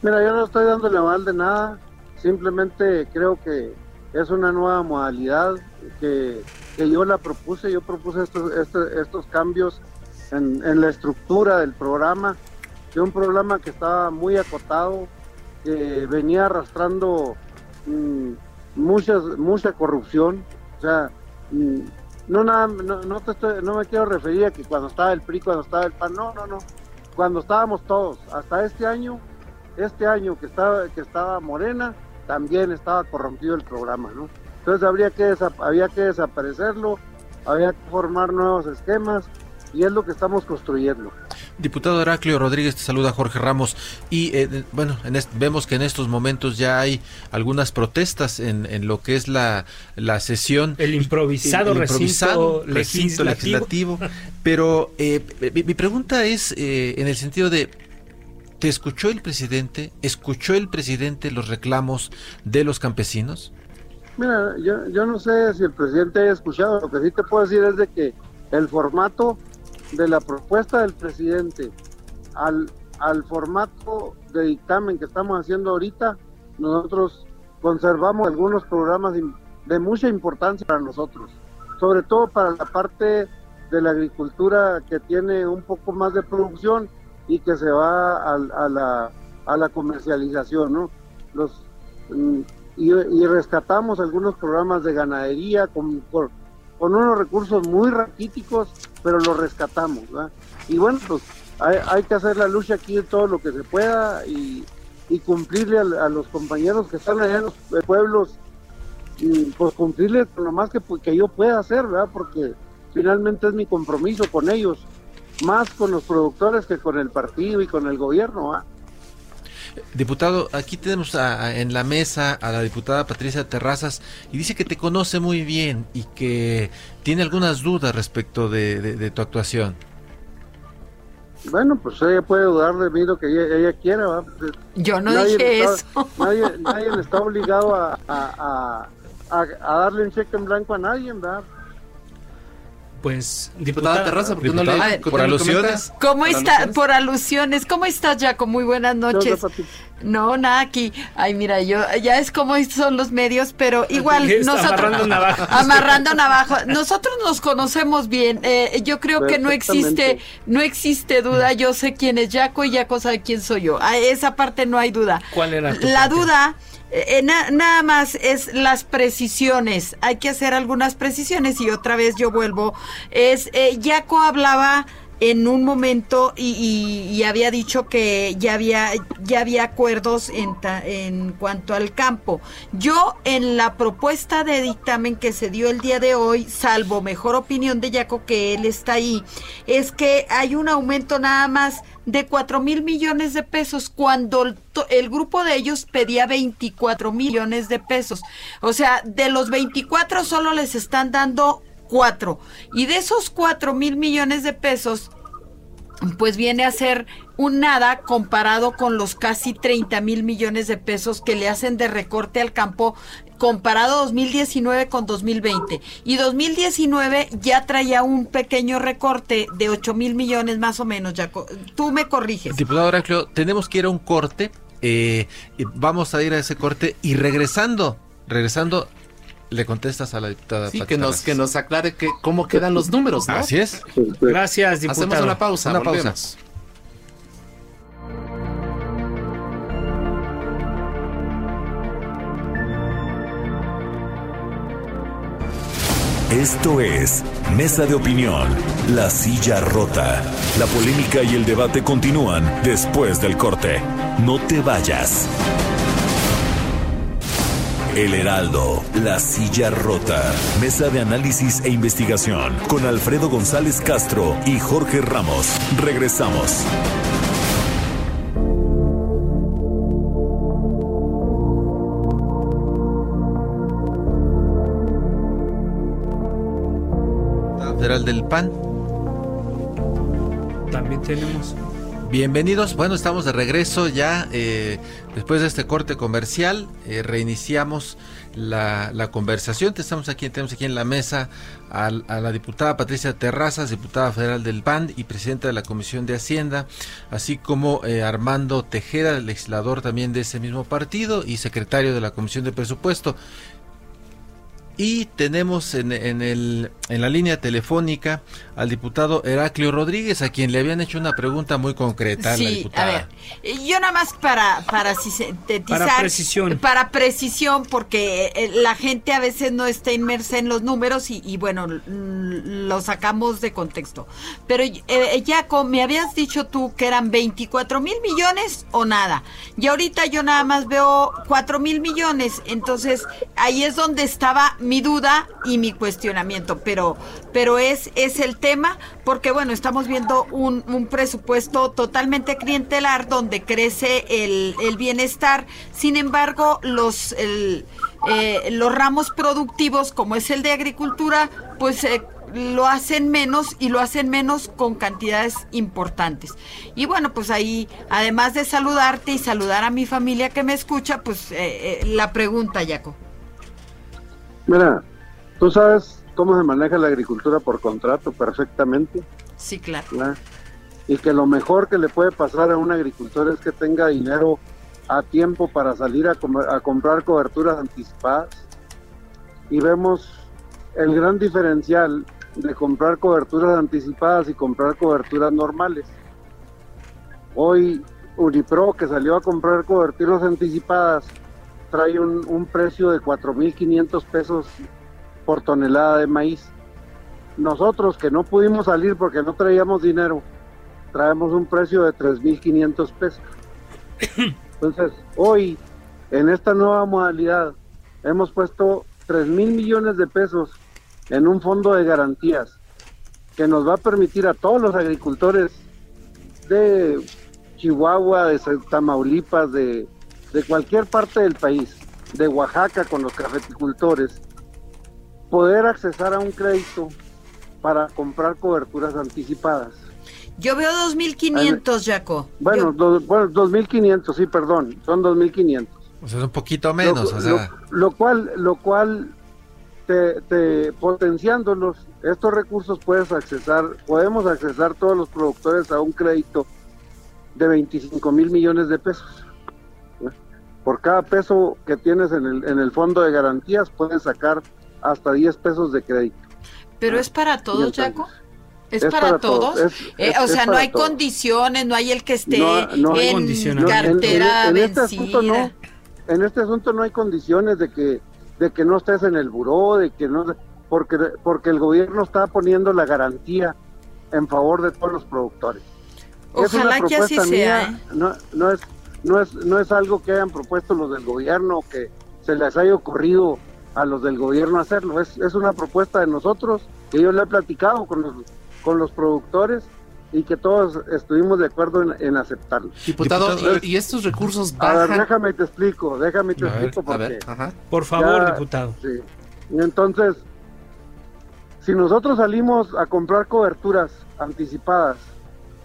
Mira, yo no estoy dando el aval de nada, simplemente creo que es una nueva modalidad que, yo la propuse, yo propuse estos, estos, cambios en, la estructura del programa, de un programa que estaba muy acotado, que venía arrastrando muchas, mucha corrupción, o sea, mm, no, nada, no, no me quiero referir a que cuando estaba el PRI, cuando estaba el PAN, no, no, no, cuando estábamos todos, hasta este año, este año que estaba, que estaba Morena, también estaba corrompido el programa, ¿no? Entonces habría que había que desaparecerlo, había que formar nuevos esquemas y es lo que estamos construyendo. Diputado Heraclio Rodríguez, te saluda Jorge Ramos. Y eh, bueno, vemos que en estos momentos ya hay algunas protestas en, lo que es la, la sesión. El improvisado, recinto, legislativo. Pero eh, mi, pregunta es eh, en el sentido de, ¿Te escuchó el presidente? ¿Escuchó el presidente los reclamos de los campesinos? Mira, yo, yo no sé si el presidente haya escuchado, lo que sí te puedo decir es de que el formato de la propuesta del presidente al, al formato de dictamen que estamos haciendo ahorita, nosotros conservamos algunos programas de mucha importancia para nosotros, sobre todo para la parte de la agricultura que tiene un poco más de producción y que se va a, la, a la comercialización, ¿no? Los, mm, y, rescatamos algunos programas de ganadería con, con, unos recursos muy raquíticos, pero los rescatamos, Y bueno, pues hay, que hacer la lucha aquí todo lo que se pueda y, cumplirle a, los compañeros que están allá en los pueblos, y pues cumplirle lo más que, que yo pueda hacer, ¿verdad? Porque finalmente es mi compromiso con ellos más con los productores que con el partido y con el gobierno. ¿ah? Diputado, aquí tenemos en la mesa a la diputada Patricia Terrazas y dice que te conoce muy bien y que tiene algunas dudas respecto de, tu actuación. Bueno, pues ella puede dudar de mí lo que ella, quiera. Yo no dije eso. *laughs* Nadie, nadie, está obligado a, a, darle un cheque en blanco a nadie, ¿verdad? Pues, diputada, Terraza, ¿por qué no le A ver, por no alusiones. ¿Cómo Por está? alusiones. Por alusiones. ¿Cómo estás, Jaco? Muy buenas noches. Yo, No, nada aquí. Ay, mira, yo ya es como son los medios, pero igual nosotros amarrando navajas. *laughs* amarrando navajas. Nosotros nos conocemos bien. Eh, yo creo que no existe no existe duda. Yo sé quién es Jaco y Jaco sabe quién soy yo. A esa parte no hay duda. ¿Cuál era tu La parte? duda eh, na- nada más es las precisiones. Hay que hacer algunas precisiones y otra vez yo vuelvo. Es eh, Jaco hablaba en un momento y, y- había dicho que ya había ya había acuerdos en, ta- en cuanto al campo. Yo en la propuesta de dictamen que se dio el día de hoy, salvo mejor opinión de Jaco que él está ahí, es que hay un aumento nada más de 4 mil millones de pesos cuando el, el grupo de ellos pedía 24 millones de pesos. O sea, de los 24 solo les están dando 4. Y de esos 4 mil millones de pesos, pues viene a ser un nada comparado con los casi 30 mil millones de pesos que le hacen de recorte al campo comparado 2019 con 2020. Y 2019 ya traía un pequeño recorte de 8 mil millones más o menos. Ya, tú me corriges. Diputado Heraclio, tenemos que ir a un corte. eh, vamos a ir a ese corte y regresando, regresando, le contestas a la diputada. Sí, Pati que nos, Terrazas. que nos aclare que, cómo quedan los números, ¿no? Así es. Gracias, diputado. Hacemos una pausa, Una pausa. volvemos. Esto es Mesa de Opinión, La Silla Rota. La polémica y el debate continúan después del corte. No te vayas. El Heraldo, La Silla Rota. Mesa de análisis e investigación con Alfredo González Castro y Jorge Ramos. Regresamos. Federal del PAN. También tenemos. Bienvenidos, bueno, estamos de regreso ya eh, después de este corte comercial, eh, reiniciamos la, la conversación, estamos aquí, tenemos aquí en la mesa al- a, la diputada Patricia Terrazas, diputada federal del PAN y presidenta de la Comisión de Hacienda, así como eh, Armando Tejera, legislador también de ese mismo partido y secretario de la Comisión de Presupuesto. Y tenemos en, en el, en la línea telefónica al diputado Heraclio Rodríguez, a quien le habían hecho una pregunta muy concreta. a la Sí, a diputada. ver, eh, yo nada más para, para sintetizar. Para precisión. Para precisión, porque eh, la gente a veces no está inmersa en los números y, y bueno, lo sacamos de contexto. Pero, eh, Jaco, me habías dicho tú que eran 24 mil millones o nada. Y ahorita yo nada más veo 4 mil millones. Entonces, ahí es donde estaba mi duda y mi cuestionamiento. Pero, pero es, es el tema, porque bueno, estamos viendo un, un presupuesto totalmente clientelar donde crece el, el bienestar. Sin embargo, los, eh, los ramos productivos, como es el de agricultura, pues eh, lo hacen menos y lo hacen menos con cantidades importantes. Y bueno, pues ahí, además de saludarte y saludar a mi familia que me escucha, pues eh, la pregunta, Jaco. Mira, tú sabes cómo se maneja la agricultura por contrato perfectamente, Sí, claro. ¿verdad? Y que lo mejor que le puede pasar a un agricultor es que tenga dinero a tiempo para salir a, com- a comprar coberturas anticipadas. Y vemos el gran diferencial de comprar coberturas anticipadas y comprar coberturas normales. Hoy Unipro, que salió a comprar coberturas anticipadas, trae un, precio de 4.500 pesos por tonelada de maíz. Nosotros que no pudimos salir porque no traíamos dinero, traemos un precio de 3.500 pesos. Entonces, hoy, en esta nueva modalidad, hemos puesto 3 mil millones de pesos en un fondo de garantías que nos va a permitir a todos los agricultores de Chihuahua, de Tamaulipas, de, de cualquier parte del país, de Oaxaca con los cafeticultores, poder accesar a un crédito para comprar coberturas anticipadas. Yo veo 2.500, Jaco. Bueno, Yo- bueno 2.500, sí, perdón, son 2.500. O sea, es un poquito menos, lo, o sea, lo- lo cual, lo cual te, te- potenciándolos, estos recursos puedes accesar, podemos accesar todos los productores a un crédito de 25 mil millones de pesos. Por cada peso que tienes en el, en el fondo de garantías, puedes sacar hasta 10 pesos de crédito. Pero es para todos, entonces, Jaco. ¿Es, es para, para todos? todos, es- Eh, es- o sea, no hay todos. condiciones, no hay el que esté No, no hay en condiciones. No, en- en- cartera en, este asunto vencida. no, en este asunto no hay condiciones de que de que no estés en el buró, de que no porque porque el gobierno está poniendo la garantía en favor de todos los productores. Es una Ojalá que así sea. mía, ¿eh? no, no es no es no es algo que hayan propuesto los del gobierno que se les haya ocurrido a los del gobierno hacerlo, es, es una propuesta de nosotros que yo le he platicado con los con los productores y que todos estuvimos de acuerdo en, en aceptarlo. Diputado, Diputado, ¿y, y estos recursos A ver, bajan? déjame te explico, déjame te A ver, explico A porque ver, ajá. Por favor, Ya. diputado. sí. Y entonces, si nosotros salimos a comprar coberturas anticipadas,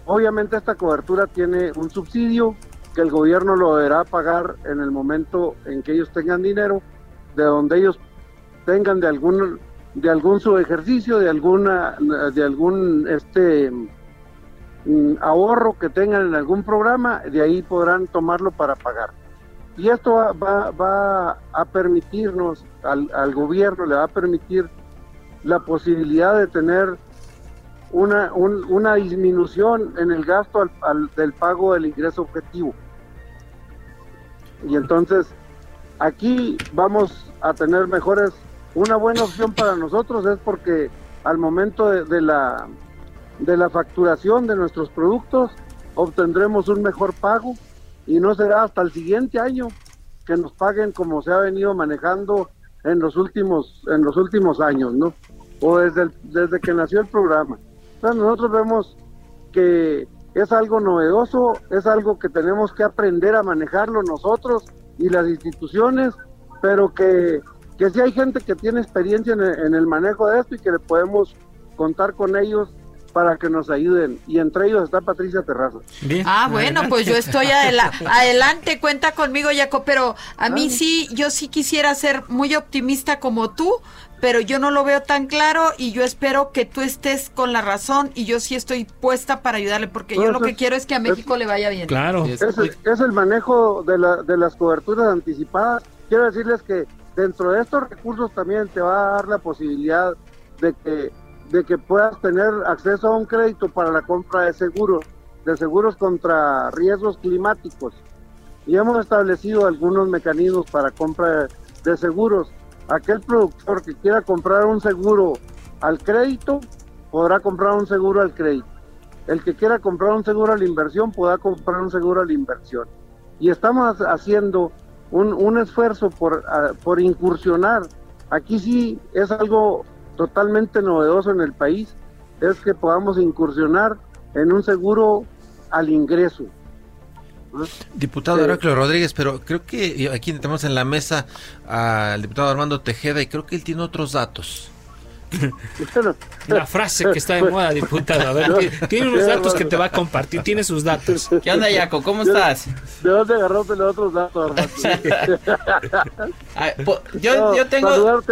obviamente esta cobertura tiene un subsidio que el gobierno lo deberá pagar en el momento en que ellos tengan dinero, de donde ellos tengan de algún de algún su ejercicio, de alguna de algún este mm, ahorro que tengan en algún programa, de ahí podrán tomarlo para pagar. Y esto va, va, va a permitirnos, al, al gobierno le va a permitir la posibilidad de tener una, un- una disminución en el gasto al- al- del pago del ingreso objetivo. Y entonces aquí vamos a tener mejores, una buena opción para nosotros es porque al momento de, de la, de la facturación de nuestros productos obtendremos un mejor pago y no será hasta el siguiente año que nos paguen como se ha venido manejando en los últimos en los últimos años, ¿no? O desde desde que nació el programa. Entonces nosotros vemos que es algo novedoso, es algo que tenemos que aprender a manejarlo nosotros y las instituciones, pero que, que sí hay gente que tiene experiencia en el, en el manejo de esto y que le podemos contar con ellos para que nos ayuden. Y entre ellos está Patricia Terraza. Bien. Ah, bueno, pues yo estoy adela- adelante, cuenta conmigo, Jaco, pero a mí sí, yo sí quisiera ser muy optimista como tú, pero yo no lo veo tan claro y yo espero que tú estés con la razón y yo sí estoy puesta para ayudarle, porque yo Pues lo que es- quiero es que a México le vaya bien. Claro. Es- el manejo de, la, de las coberturas anticipadas. Quiero decirles que dentro de estos recursos también te va a dar la posibilidad de que, de que puedas tener acceso a un crédito para la compra de seguros, de seguros contra riesgos climáticos. Y hemos establecido algunos mecanismos para compra de seguros. Aquel productor que quiera comprar un seguro al crédito, podrá comprar un seguro al crédito. El que quiera comprar un seguro a la inversión podrá comprar un seguro a la inversión. Y estamos haciendo un, un esfuerzo por, ah, por incursionar. Aquí sí es algo totalmente novedoso en el país, es que podamos incursionar en un seguro al ingreso. Diputado Sí. Heraclio Rodríguez, pero creo que aquí tenemos en la mesa al diputado Armando Tejeda y creo que él tiene otros datos. La frase que está de moda, diputado. A ver, ti- tiene unos datos que te va a compartir. Tiene sus datos. *laughs* ¿Qué onda, Yaco? ¿Cómo estás? ¿De dónde agarraste los otros datos, *laughs* *laughs* yo, No, yo tengo...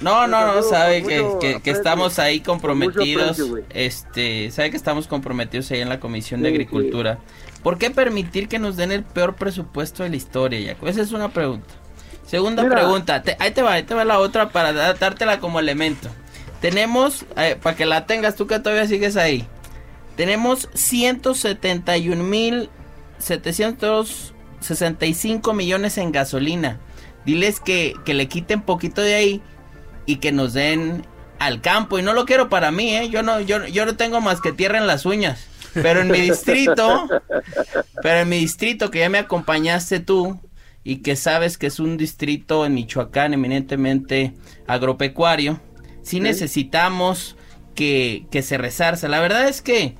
No, no, no, sabe que, que- estamos ahí comprometidos. este, sabe que estamos comprometidos ahí en la Comisión de Agricultura. ¿Por qué permitir que nos den el peor presupuesto de la historia, Yaco? Esa es una pregunta. Segunda Mira. pregunta, te- ahí te va, ahí te va la otra para dártela como elemento. Tenemos, eh, para que la tengas tú que todavía sigues ahí. Tenemos 171 mil 765 millones en gasolina. Diles que, que le quiten poquito de ahí y que nos den al campo. Y no lo quiero para mí, ¿eh? Yo no, yo, yo no tengo más que tierra en las uñas. Pero en mi distrito, pero en mi distrito que ya me acompañaste tú y que sabes que es un distrito en Michoacán eminentemente agropecuario, sí necesitamos que, que se rezarse. La verdad es que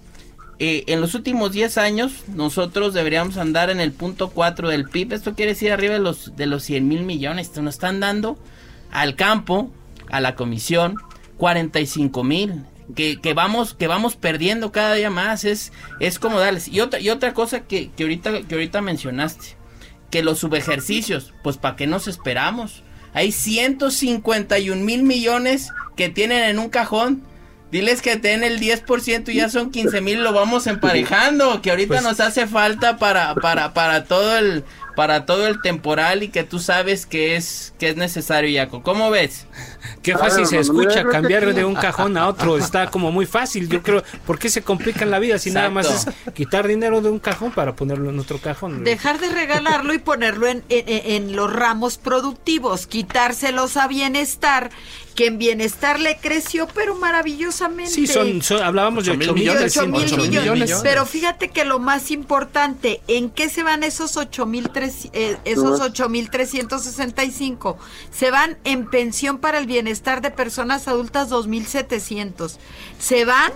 eh, en los últimos 10 años nosotros deberíamos andar en el punto 4 del PIB. Esto quiere decir arriba de los, de los 100 mil millones. Nos están dando al campo, a la comisión, 45 mil. Que, que vamos que vamos perdiendo cada día más es es como darles y otra y otra cosa que, que ahorita que ahorita mencionaste que los subejercicios pues para qué nos esperamos Hay 151 mil millones que tienen en un cajón. Diles que den el 10% y ya son 15 mil, lo vamos emparejando, que ahorita Pues- nos hace falta para, para, para todo el para todo el temporal y que tú sabes que es que es necesario, Yaco. ¿Cómo ves? Qué fácil se escucha cambiar de un cajón a otro. Está como muy fácil. Yo creo, ¿por qué se complican la vida si nada más es quitar dinero de un cajón para ponerlo en otro cajón? Dejar de regalarlo y ponerlo en, en- en los ramos productivos, quitárselos a bienestar, que en bienestar le creció, pero maravillosamente. Sí, son, son- hablábamos de 8 Ocho mil millones. Pero fíjate que lo más importante, ¿en qué se van esos ocho mil tres- eh, esos ocho mil trescientos sesenta y cinco? Se van en pensión para el bienestar de personas adultas dos mil setecientos. Se van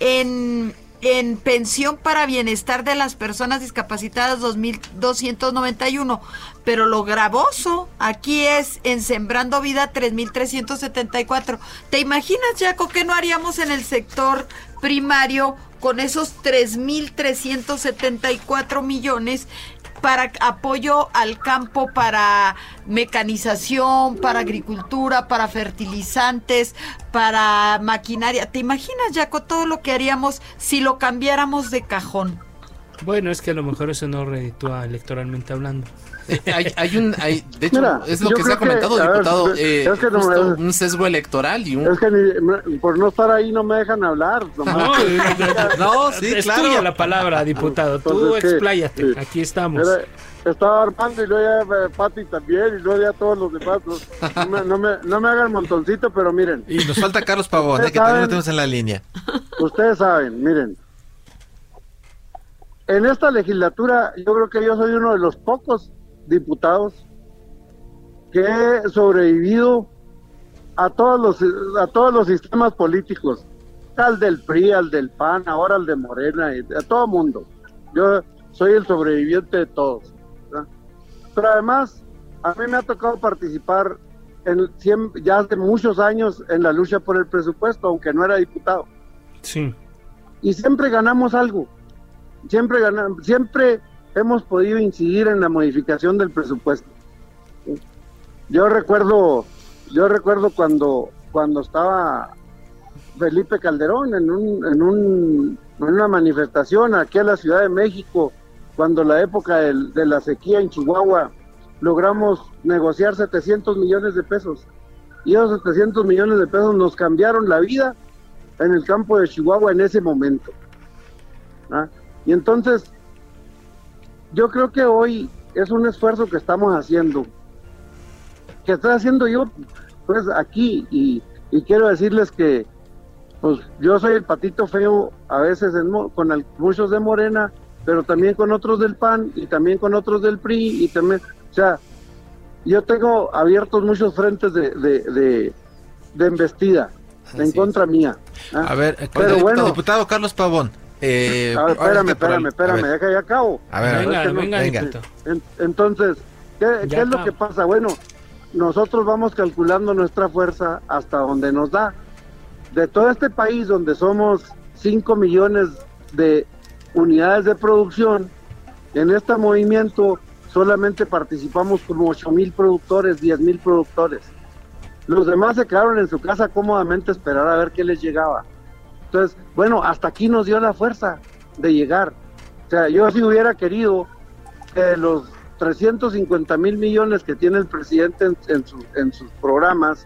en en pensión para bienestar de las personas discapacitadas 2.291. Pero lo gravoso aquí es en Sembrando Vida 3.374. ¿Te imaginas, Jaco, qué no haríamos en el sector primario con esos 3.374 millones? Para apoyo al campo, para mecanización, para agricultura, para fertilizantes, para maquinaria. ¿Te imaginas, Jaco, todo lo que haríamos si lo cambiáramos de cajón? Bueno, es que a lo mejor eso no reditúa electoralmente hablando. Hay, hay un, hay, de hecho, Mira, es lo que se ha que, comentado, ver, diputado, es- eh, es que no justo me- un sesgo electoral y un... Es que ni- por no estar ahí no me dejan hablar. nomás. No, eh, *laughs* No, sí, es claro. tuya la palabra, diputado. Tú expláyate. Sí. Aquí estamos. Era- estaba Armando y luego ya eh, Pati también y luego ya todos los demás. No, no me, no, me, no me hagan montoncito, pero miren, Y nos falta Carlos Pavón, eh, que también lo tenemos en la línea. ustedes saben, miren. En esta legislatura yo creo que yo soy uno de los pocos diputados que he sobrevivido a todos los a todos los sistemas políticos, al del PRI, al del PAN, ahora al de Morena, a todo mundo. Yo soy el sobreviviente de todos. ¿verdad? Pero además, a mí me ha tocado participar en, ya hace muchos años en la lucha por el presupuesto, aunque no era diputado. Sí. Y siempre ganamos algo. Siempre ganamos, siempre hemos podido incidir en la modificación del presupuesto. Yo recuerdo, yo recuerdo cuando, cuando estaba Felipe Calderón en un, en un, en una manifestación aquí a la Ciudad de México, cuando la época de la sequía en Chihuahua, logramos negociar 700 millones de pesos. Y esos 700 millones de pesos nos cambiaron la vida en el campo de Chihuahua en ese momento. ¿ah? Y entonces, yo creo que hoy es un esfuerzo que estamos haciendo, que estoy haciendo yo, pues aquí, y, y quiero decirles que, pues yo soy el patito feo a veces en con muchos de Morena, pero también con otros del PAN y también con otros del PRI y también, o sea, yo tengo abiertos muchos frentes de, de, de, de embestida en contra mía. ¿ah? A ver, eh, Pero diputado, bueno. diputado Carlos Pavón. Eh, A ver, espérame, espérame, espérame, a ver, deja ya acabo. A ver, a ver. venga, venga, venga. En- entonces, ¿qué, es lo que pasa? Bueno, nosotros vamos calculando nuestra fuerza hasta donde nos da. De todo este país donde somos 5 millones de unidades de producción, en este movimiento solamente participamos como 8 mil productores, 10 mil productores. Los demás se quedaron en su casa cómodamente a esperar a ver qué les llegaba. Entonces, bueno, hasta aquí nos dio la fuerza de llegar. O sea, yo si hubiera querido que los 350 mil millones que tiene el presidente en, en su- en sus programas,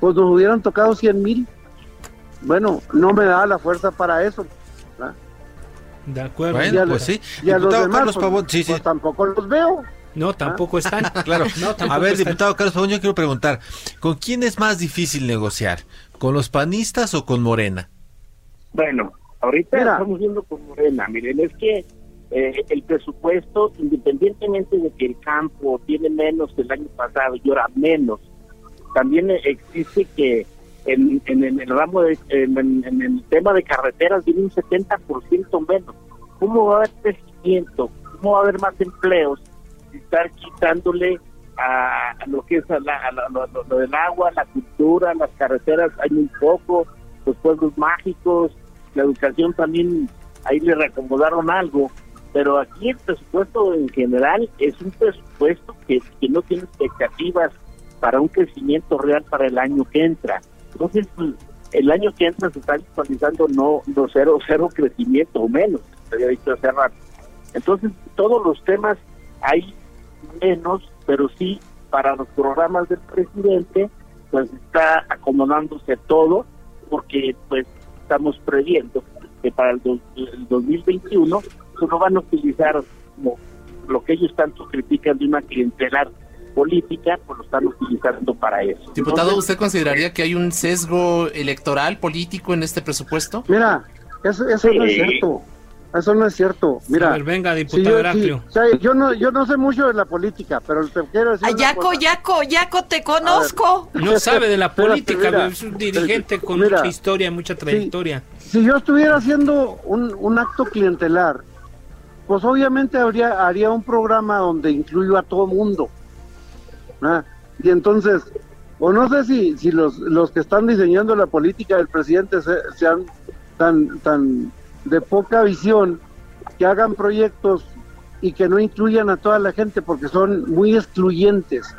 pues nos hubieran tocado 100 mil. Bueno, no me da la fuerza para eso. ¿verdad? De acuerdo. Y a Bueno, lo- pues sí. Y a los demás, Carlos pues, Pavón, sí, sí. pues tampoco los veo. No, tampoco están. *laughs* Claro. No, tampoco a ver, están. diputado Carlos Pavón, yo quiero preguntar, ¿con quién es más difícil negociar? ¿Con los panistas o con Morena? Bueno, ahorita Mira. estamos viendo con Morena. Miren, es que eh, el presupuesto, independientemente de que el campo tiene menos que el año pasado y ahora menos, también existe que en, en, en el ramo de, en, el tema de carreteras viene un 70% menos. ¿Cómo va a haber crecimiento? ¿Cómo va a haber más empleos? Si estar quitándole a, a lo que es a la- a la- lo, lo- lo del agua, la cultura, las carreteras, hay muy poco, los pueblos mágicos, la educación también, ahí le reacomodaron algo, pero aquí el presupuesto en general es un presupuesto que, que no tiene expectativas para un crecimiento real para el año que entra. Entonces, pues, el año que entra se está actualizando no, no cero, cero crecimiento o menos, se había dicho hace rato. Entonces, todos los temas hay menos, pero sí para los programas del presidente, pues está acomodándose todo, porque pues estamos previendo que para el, 2021 pues no van a utilizar como lo que ellos tanto critican de una clientelar política, pues lo están utilizando para eso. Diputado, ¿usted consideraría que hay un sesgo electoral político en este presupuesto? Mira, eso, eso no es cierto. Eso no es cierto. Mira, venga, diputado yo, yo no, yo no sé mucho de la política, pero te quiero decir. Yaco, Yaco, Yaco, te conozco. no sabe de la *laughs* política, es un dirigente con mucha historia, mucha trayectoria. Si, yo estuviera haciendo un, un acto clientelar, pues obviamente habría, haría un programa donde incluyo a todo mundo. ¿ah? Y entonces, o no sé si, si los, los que están diseñando la política del presidente sean tan, tan de poca visión que hagan proyectos y que no incluyan a toda la gente porque son muy excluyentes.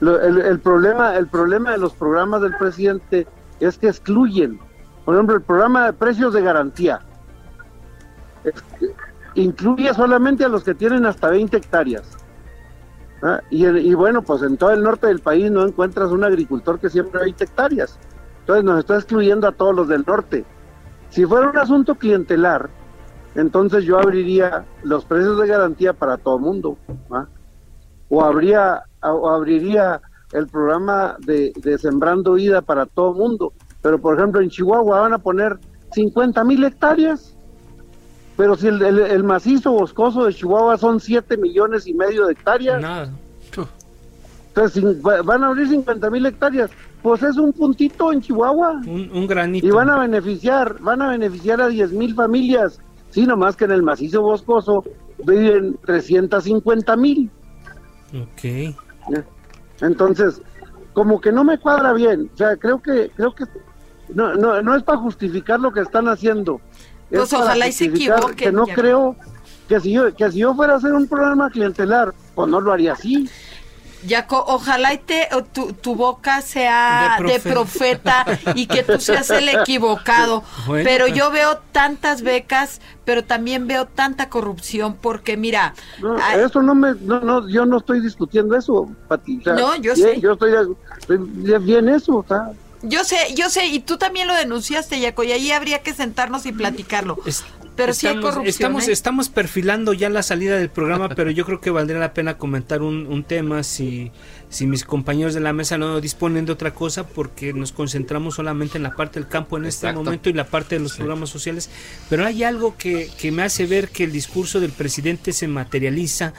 el, problema, el problema de los programas del presidente es que excluyen. Por ejemplo, el programa de precios de garantía incluye solamente a los que tienen hasta 20 hectáreas. ¿ah? Y, bueno, pues en todo el norte del país no encuentras un agricultor que siempre 20 hectáreas. Entonces nos está excluyendo a todos los del norte. Si fuera un asunto clientelar, entonces yo abriría los precios de garantía para todo mundo, o habría abriría el programa de, sembrando vida para todo mundo. Pero por ejemplo en Chihuahua van a poner 50 mil hectáreas, pero si el, macizo boscoso de Chihuahua son 7 millones y medio de hectáreas. Entonces van a abrir 50 mil hectáreas. Pues es un puntito en Chihuahua. Un, granito. Y van a beneficiar, van a beneficiar a 10 mil familias. Sí, nomás que en el macizo boscoso viven 350 mil. Ok. Entonces, como que no me cuadra bien. O sea, creo que, creo que no, no, no es para justificar lo que están haciendo. Pues ojalá y se equivoquen. Que no creo que si yo, que si yo fuera a hacer un programa clientelar, pues no lo haría así. Yaco, ojalá y te, tu, boca sea de, profeta y que tú seas el equivocado. *laughs* Pero yo veo tantas becas, pero también veo tanta corrupción porque mira... eso no me... No, no, yo no estoy discutiendo eso, Pati. no, yo sé. Yo estoy, bien eso, Yo sé, yo sé, y tú también lo denunciaste, Yaco, y ahí habría que sentarnos y platicarlo. Pero estamos, sí estamos, ¿eh? estamos perfilando ya la salida del programa, *laughs* pero yo creo que valdría la pena comentar un, tema si, si mis compañeros de la mesa no disponen de otra cosa, porque nos concentramos solamente en la parte del campo en este momento y la parte de los programas sociales. Pero hay algo que, que me hace ver que el discurso del presidente se materializa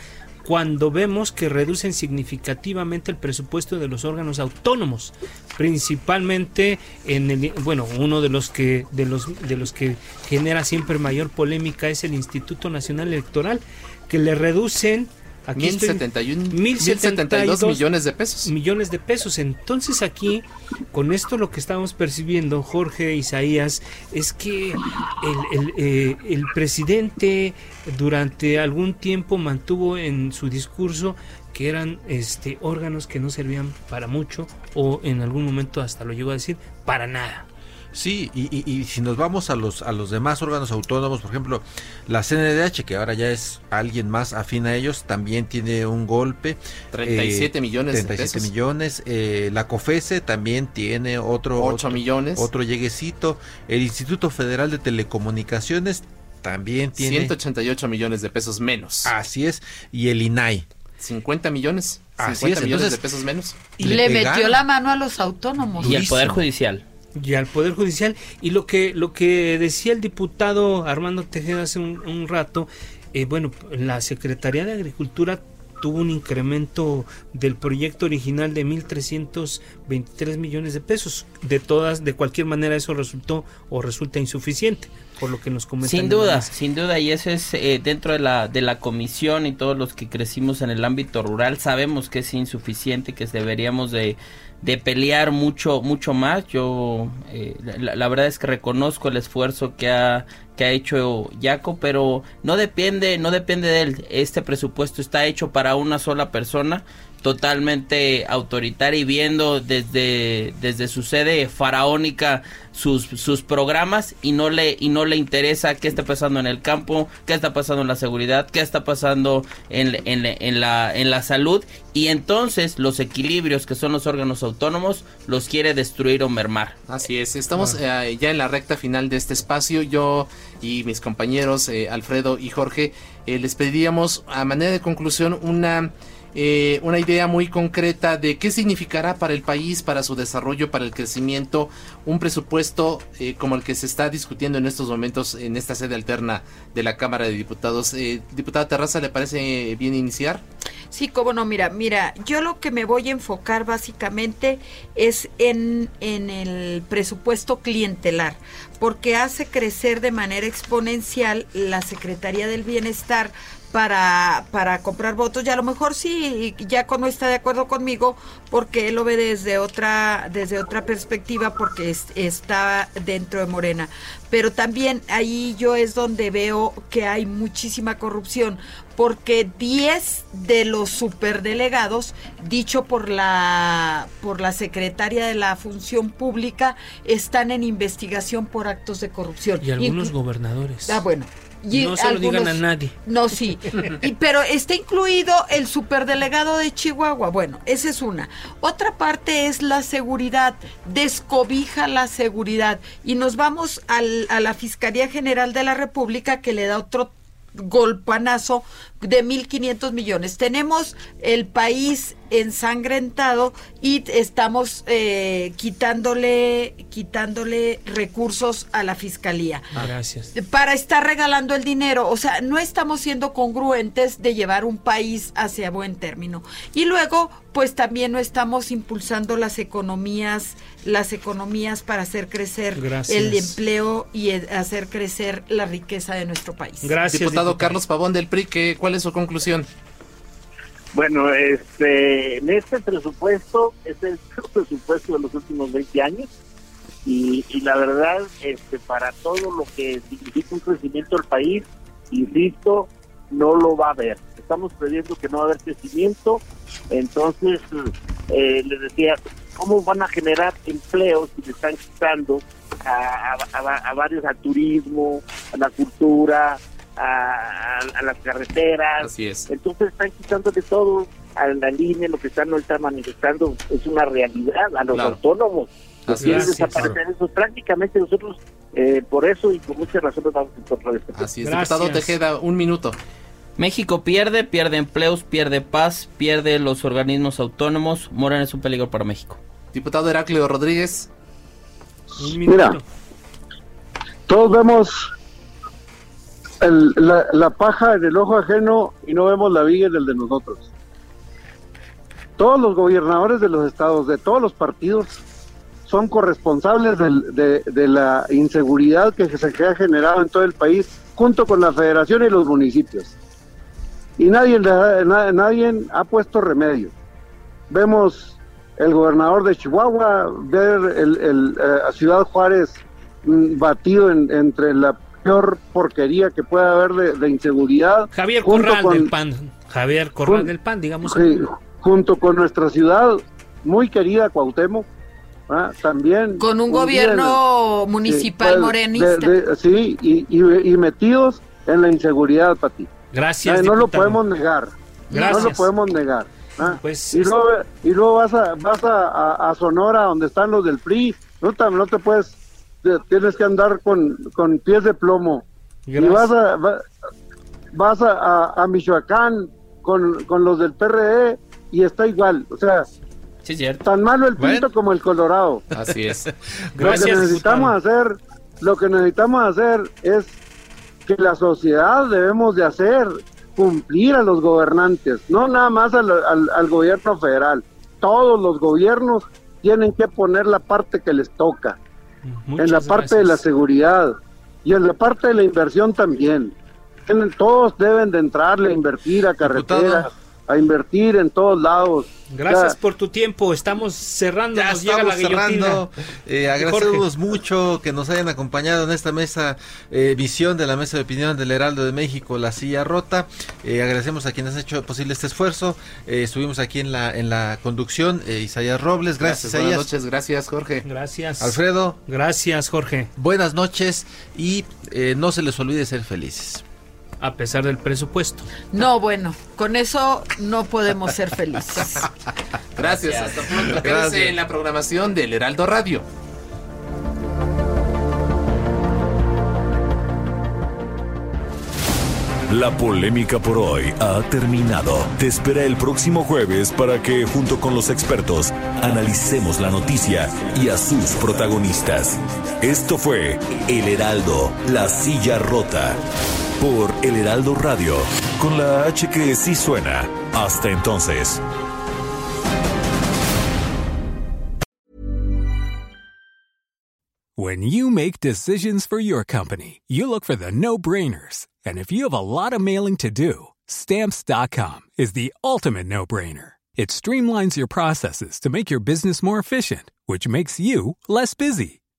cuando vemos que reducen significativamente el presupuesto de los órganos autónomos, principalmente en el bueno, uno de los que de los de los que genera siempre mayor polémica es el Instituto Nacional Electoral, que le reducen Aquí 1071, 1072 millones de pesos. Millones de pesos. Entonces aquí, con esto lo que estamos percibiendo, Jorge Isaías, es que el, eh, el presidente durante algún tiempo mantuvo en su discurso que eran este órganos que no servían para mucho o en algún momento hasta lo llegó a decir para nada. Sí, y, si nos vamos a los, a los demás órganos autónomos, por ejemplo, la CNDH, que ahora ya es alguien más afín a ellos, también tiene un golpe. 37 eh, millones 37 millones. Eh, la COFESE también tiene otro... 8 millones. Otro lleguecito. El Instituto Federal de Telecomunicaciones también tiene... 188 millones de pesos menos. Así es. Y el INAI. 50 millones. 50 millones de pesos menos. Y le, metió la mano a los autónomos. Y al Poder Judicial y al Poder Judicial. Y lo que, lo que decía el diputado Armando Tejeda hace un, rato, eh, bueno, la Secretaría de Agricultura tuvo un incremento del proyecto original de 1.323 millones de pesos. De todas, de cualquier manera, eso resultó o resulta insuficiente, por lo que nos comentan. Sin duda, sin duda, y eso es eh, dentro de la, de la comisión y todos los que crecimos en el ámbito rural, sabemos que es insuficiente, que deberíamos de de pelear mucho mucho más. Yo eh, la, verdad es que reconozco el esfuerzo que ha que ha hecho Yaco pero no depende no depende de él. Este presupuesto está hecho para una sola persona totalmente autoritaria y viendo desde, desde su sede faraónica sus, sus programas y no le y no le interesa qué está pasando en el campo, qué está pasando en la seguridad, qué está pasando en, en, en, la, en la salud y entonces los equilibrios que son los órganos autónomos los quiere destruir o mermar. Así es, estamos eh, ya en la recta final de este espacio. Yo y mis compañeros eh, Alfredo y Jorge eh, les pediríamos a manera de conclusión una eh, una idea muy concreta de qué significará para el país, para su desarrollo, para el crecimiento, un presupuesto eh, como el que se está discutiendo en estos momentos en esta sede alterna de la Cámara de Diputados. Eh, diputada Terraza, ¿le parece bien iniciar? Sí, cómo no, mira, mira, yo lo que me voy a enfocar básicamente es en, en el presupuesto clientelar, porque hace crecer de manera exponencial la Secretaría del Bienestar para, para comprar votos. Y a lo mejor sí Yaco no está de acuerdo conmigo porque él lo ve desde otra desde otra perspectiva porque está dentro de Morena. Pero también ahí yo es donde veo que hay muchísima corrupción porque 10 de los superdelegados dicho por la por la secretaria de la función pública están en investigación por actos de corrupción. Y algunos gobernadores. Ah bueno no se lo digan a nadie. No, sí. *laughs* Y, pero está incluido el superdelegado de Chihuahua. Bueno, esa es una. Otra parte es la seguridad. Descobija la seguridad. Y nos vamos al, a la Fiscalía General de la República que le da otro golpanazo de 1.500 millones. Tenemos el país ensangrentado y estamos eh, quitándole quitándole recursos a la fiscalía. Ah, gracias. Para estar regalando el dinero, o sea, no estamos siendo congruentes de llevar un país hacia buen término. Y luego, pues también no estamos impulsando las economías, las economías para hacer crecer el empleo y hacer crecer la riqueza de nuestro país. Gracias, diputado, Carlos Pavón del PRI, que ¿cuál es su conclusión? Bueno, este, en este presupuesto es el presupuesto de los últimos 20 años y, la verdad, este, para todo lo que significa un crecimiento del país, insisto, no lo va a haber. Estamos previendo que no va a haber crecimiento, entonces eh, les decía, ¿cómo van a generar empleos si le están quitando a, a varios al turismo, a la cultura, a, las carreteras. Así es. Entonces están quitando de todo a la línea, lo que están ahorita manifestando es una realidad a los autónomos. Así es. Desaparecer eso. Prácticamente nosotros, eh, por eso y por muchas razones, vamos a encontrar este Así es. Diputado Tejeda, un minuto. México pierde, pierde empleos, pierde paz, pierde los organismos autónomos. Morena es un peligro para México. Diputado Heraclio Rodríguez. Un Mira, todos vemos la, paja en el ojo ajeno y no vemos la viga en el de nosotros. Todos los gobernadores de los estados, de todos los partidos, son corresponsables de, la inseguridad que se ha generado en todo el país, junto con la federación y los municipios. Y nadie, nadie ha puesto remedio. Vemos el gobernador de Chihuahua, ver el, eh, a Ciudad Juárez mm, batido entre la peor porquería que pueda haber de, inseguridad. Javier Corral del PAN, Javier Corral del PAN, digamos. junto con nuestra ciudad muy querida Cuauhtémoc, también. Con un gobierno municipal pues, morenista. sí, y, metidos en la inseguridad, Pati. Gracias. no lo podemos negar. No lo podemos negar. Pues, y, luego, y luego vas a vas a, a, Sonora donde están los del PRI no, no te puedes tienes que andar con, con pies de plomo. Y vas a, vas a, a, Michoacán con, con, los del PRE y está igual. O sea, tan malo el pinto como el colorado. Así es. *laughs* lo que necesitamos hacer, lo que necesitamos hacer es que la sociedad debemos de hacer cumplir a los gobernantes, no nada más al, al gobierno federal. Todos los gobiernos tienen que poner la parte que les toca en la parte de la seguridad y en la parte de la inversión también. Todos deben de entrarle a invertir a carreteras, a invertir en todos lados. Gracias Ya, por tu tiempo. Estamos cerrando. Ya nos llega la estamos cerrando. Eh, agradecemos mucho que nos hayan acompañado en esta mesa, eh, visión de la mesa de opinión del Heraldo de México, La Silla Rota. Eh, agradecemos a quienes han hecho posible este esfuerzo. Eh, estuvimos aquí en la, en la conducción, eh, Isaías Robles. Gracias, Buenas Isaías. noches, gracias Jorge. Gracias. Alfredo, Gracias, Jorge. buenas noches y eh, no se les olvide ser felices. A pesar del presupuesto. No, bueno, con eso no podemos ser felices. *laughs* Gracias, hasta pronto. Quédese en la programación del Heraldo Radio. La polémica por hoy ha terminado. Te espera el próximo jueves para que, junto con los expertos, analicemos la noticia y a sus protagonistas. Esto fue El Heraldo, la silla rota. Por El Heraldo Radio, con la H que sí suena. Hasta entonces. When you make decisions for your company, you look for the no brainers. And if you have a lot of mailing to do, stamps.com is the ultimate no brainer. It streamlines your processes to make your business more efficient, which makes you less busy.